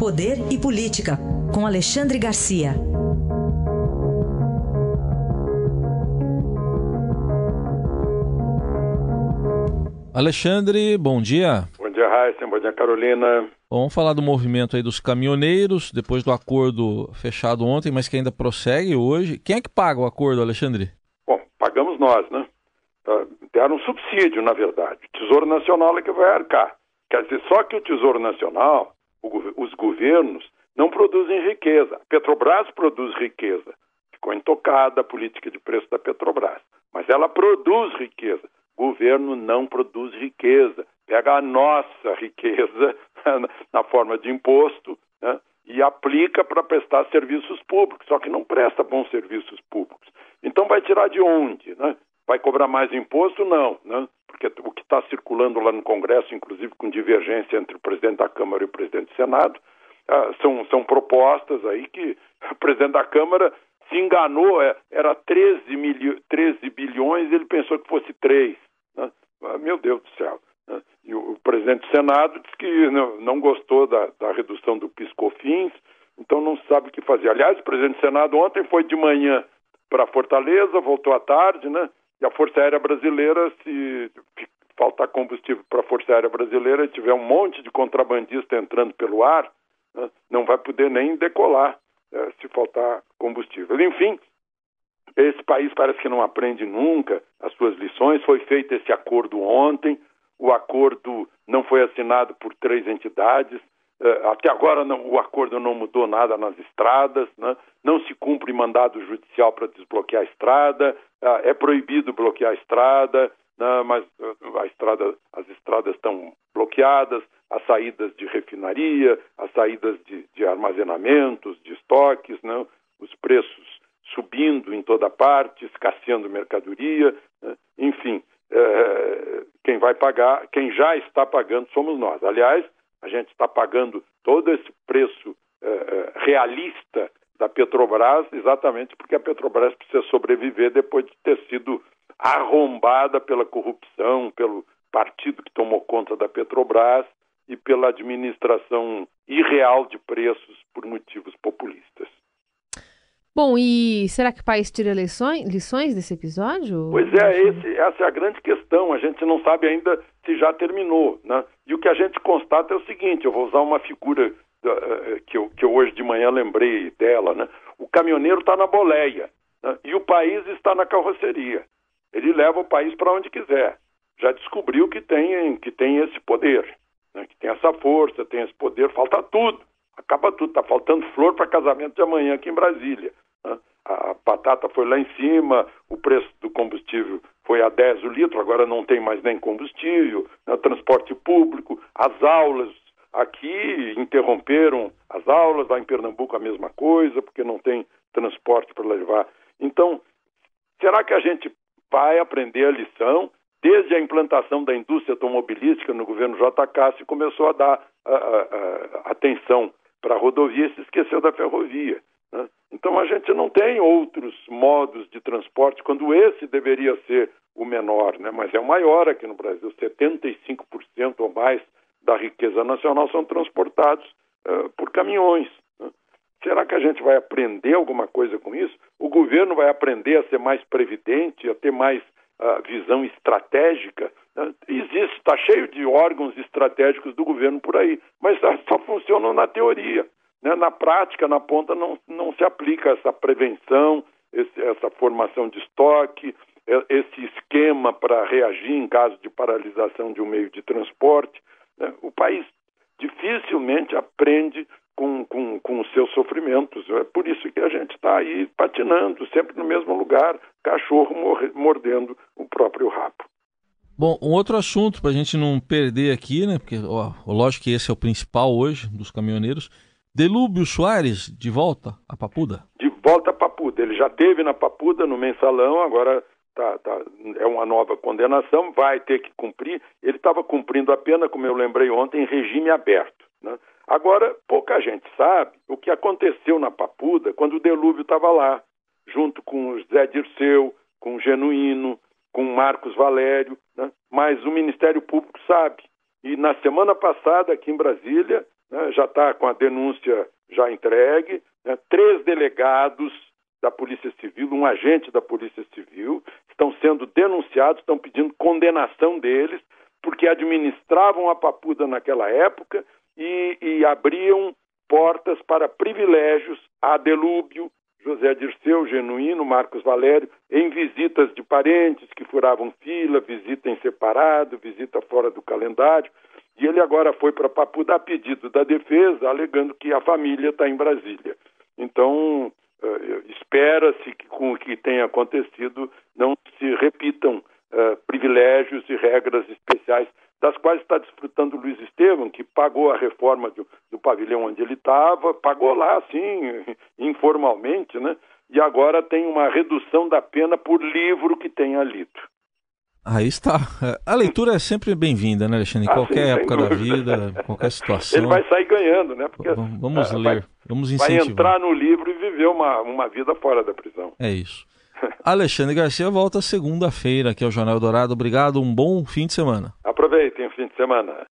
Poder e Política, com Alexandre Garcia. Alexandre, bom dia. Bom dia, Raíssa. Bom dia, Carolina. Vamos falar do movimento aí dos caminhoneiros, depois do acordo fechado ontem, mas que ainda prossegue hoje. Quem é que paga o acordo, Alexandre? Bom, pagamos nós, né? Tá, deram um subsídio, na verdade. O Tesouro Nacional é que vai arcar. Quer dizer, só que o Tesouro Nacional, os governos, não produzem riqueza. A Petrobras produz riqueza. Ficou intocada a política de preço da Petrobras. Mas ela produz riqueza. O governo não produz riqueza. Pega a nossa riqueza na forma de imposto né, e aplica para prestar serviços públicos, só que não presta bons serviços públicos. Então vai tirar de onde? Né? Vai cobrar mais imposto? Não, né? porque o que está circulando lá no Congresso, inclusive com divergência entre o presidente da Câmara e o presidente do Senado, ah, são, são propostas aí que o presidente da Câmara se enganou, é, era 13, milho, 13 bilhões, ele pensou que fosse 3. Né? Ah, meu Deus do céu. Né? E o, o, presidente do Senado disse que não, não gostou da, da redução do PiscoFins, então não sabe o que fazer. Aliás, o presidente do Senado ontem foi de manhã para Fortaleza, voltou à tarde, né? E a Força Aérea Brasileira, se faltar combustível para a Força Aérea Brasileira e tiver um monte de contrabandista entrando pelo ar, né, não vai poder nem decolar é, se faltar combustível. Enfim, esse país parece que não aprende nunca as suas lições. Foi feito esse acordo ontem. O acordo não foi assinado por três entidades. É, até agora não, o acordo não mudou nada nas estradas, né? não se cumpre mandado judicial para desbloquear a estrada, é, é proibido bloquear a estrada, né? mas a estrada, as estradas estão bloqueadas, as saídas de refinaria, as saídas de, de armazenamentos, de estoques, né? os preços subindo em toda parte, escasseando mercadoria, né? enfim, é, quem vai pagar, quem já está pagando somos nós. Aliás, a gente está pagando todo esse preço é, é, realista da Petrobras exatamente porque a Petrobras precisa sobreviver depois de ter sido arrombada pela corrupção, pelo partido que tomou conta da Petrobras e pela administração irreal de preços por motivos populistas. Bom, e será que o país tira lições, lições desse episódio? Pois é, esse, essa é a grande questão. A gente não sabe ainda se já terminou. Né? Constata é o seguinte: eu vou usar uma figura uh, que, eu, que eu hoje de manhã lembrei dela. Né? O caminhoneiro está na boleia né? e o país está na carroceria. Ele leva o país para onde quiser. Já descobriu que tem, que tem esse poder, né? que tem essa força, tem esse poder. Falta tudo acaba tudo. Está faltando flor para casamento de amanhã aqui em Brasília. Né? A batata foi lá em cima, o preço do combustível foi a 10 o litro, agora não tem mais nem combustível, né? transporte público, as aulas aqui interromperam as aulas, lá em Pernambuco a mesma coisa, porque não tem transporte para levar. Então, será que a gente vai aprender a lição? Desde a implantação da indústria automobilística no governo JK, se começou a dar a, a, a, atenção para a rodovia e se esqueceu da ferrovia. Então a gente não tem outros modos de transporte quando esse deveria ser o menor, né? mas é o maior aqui no Brasil. 75% ou mais da riqueza nacional são transportados uh, por caminhões. Né? Será que a gente vai aprender alguma coisa com isso? O governo vai aprender a ser mais previdente, a ter mais uh, visão estratégica? Né? Existe, está cheio de órgãos estratégicos do governo por aí, mas só funcionam na teoria. Né? Na prática, na ponta, não, não se aplica essa prevenção, esse, essa formação de estoque, esse esquema para reagir em caso de paralisação de um meio de transporte. Né? O país dificilmente aprende com, com, com os seus sofrimentos. É por isso que a gente está aí patinando, sempre no mesmo lugar, cachorro mordendo o próprio rabo. Bom, um outro assunto para a gente não perder aqui, né? Porque, ó, lógico que esse é o principal hoje dos caminhoneiros. Delúbio Soares, de volta a Papuda? De volta a Papuda. Ele já teve na Papuda, no mensalão, agora tá, tá, é uma nova condenação, vai ter que cumprir. Ele estava cumprindo a pena, como eu lembrei ontem, em regime aberto. Né? Agora, pouca gente sabe o que aconteceu na Papuda quando o Delúbio estava lá, junto com o Zé Dirceu, com o Genuíno, com Marcos Valério, né? mas o Ministério Público sabe. E na semana passada, aqui em Brasília, né, já está com a denúncia já entregue, né, três delegados da Polícia Civil, um agente da Polícia Civil, estão sendo denunciados, estão pedindo condenação deles, porque administravam a Papuda naquela época e, e abriam portas para privilégios a Delúbio, José Dirceu, Genuíno, Marcos Valério, em visitas de parentes que furavam fila, visita em separado, visita fora do calendário. E ele agora foi para Papuda a pedido da defesa, alegando que a família está em Brasília. Então, uh, espera-se que com o que tem acontecido não se repitam uh, privilégios e regras especiais das quais está desfrutando Luiz Estevam, que pagou a reforma do, do pavilhão onde ele estava, pagou lá, assim, informalmente, né? E agora tem uma redução da pena por livro que tenha lido. Aí está. A leitura é sempre bem-vinda, né, Alexandre? Em ah, qualquer sim, época da vida, qualquer situação. Ele vai sair ganhando, né? Porque, vamos uh, ler, vai, vamos incentivar. Vai entrar no livro e viver uma, uma vida fora da prisão. É isso. Alexandre Garcia volta segunda-feira aqui ao Jornal Dourado. Obrigado, um bom fim de semana. Aproveitem o fim de semana.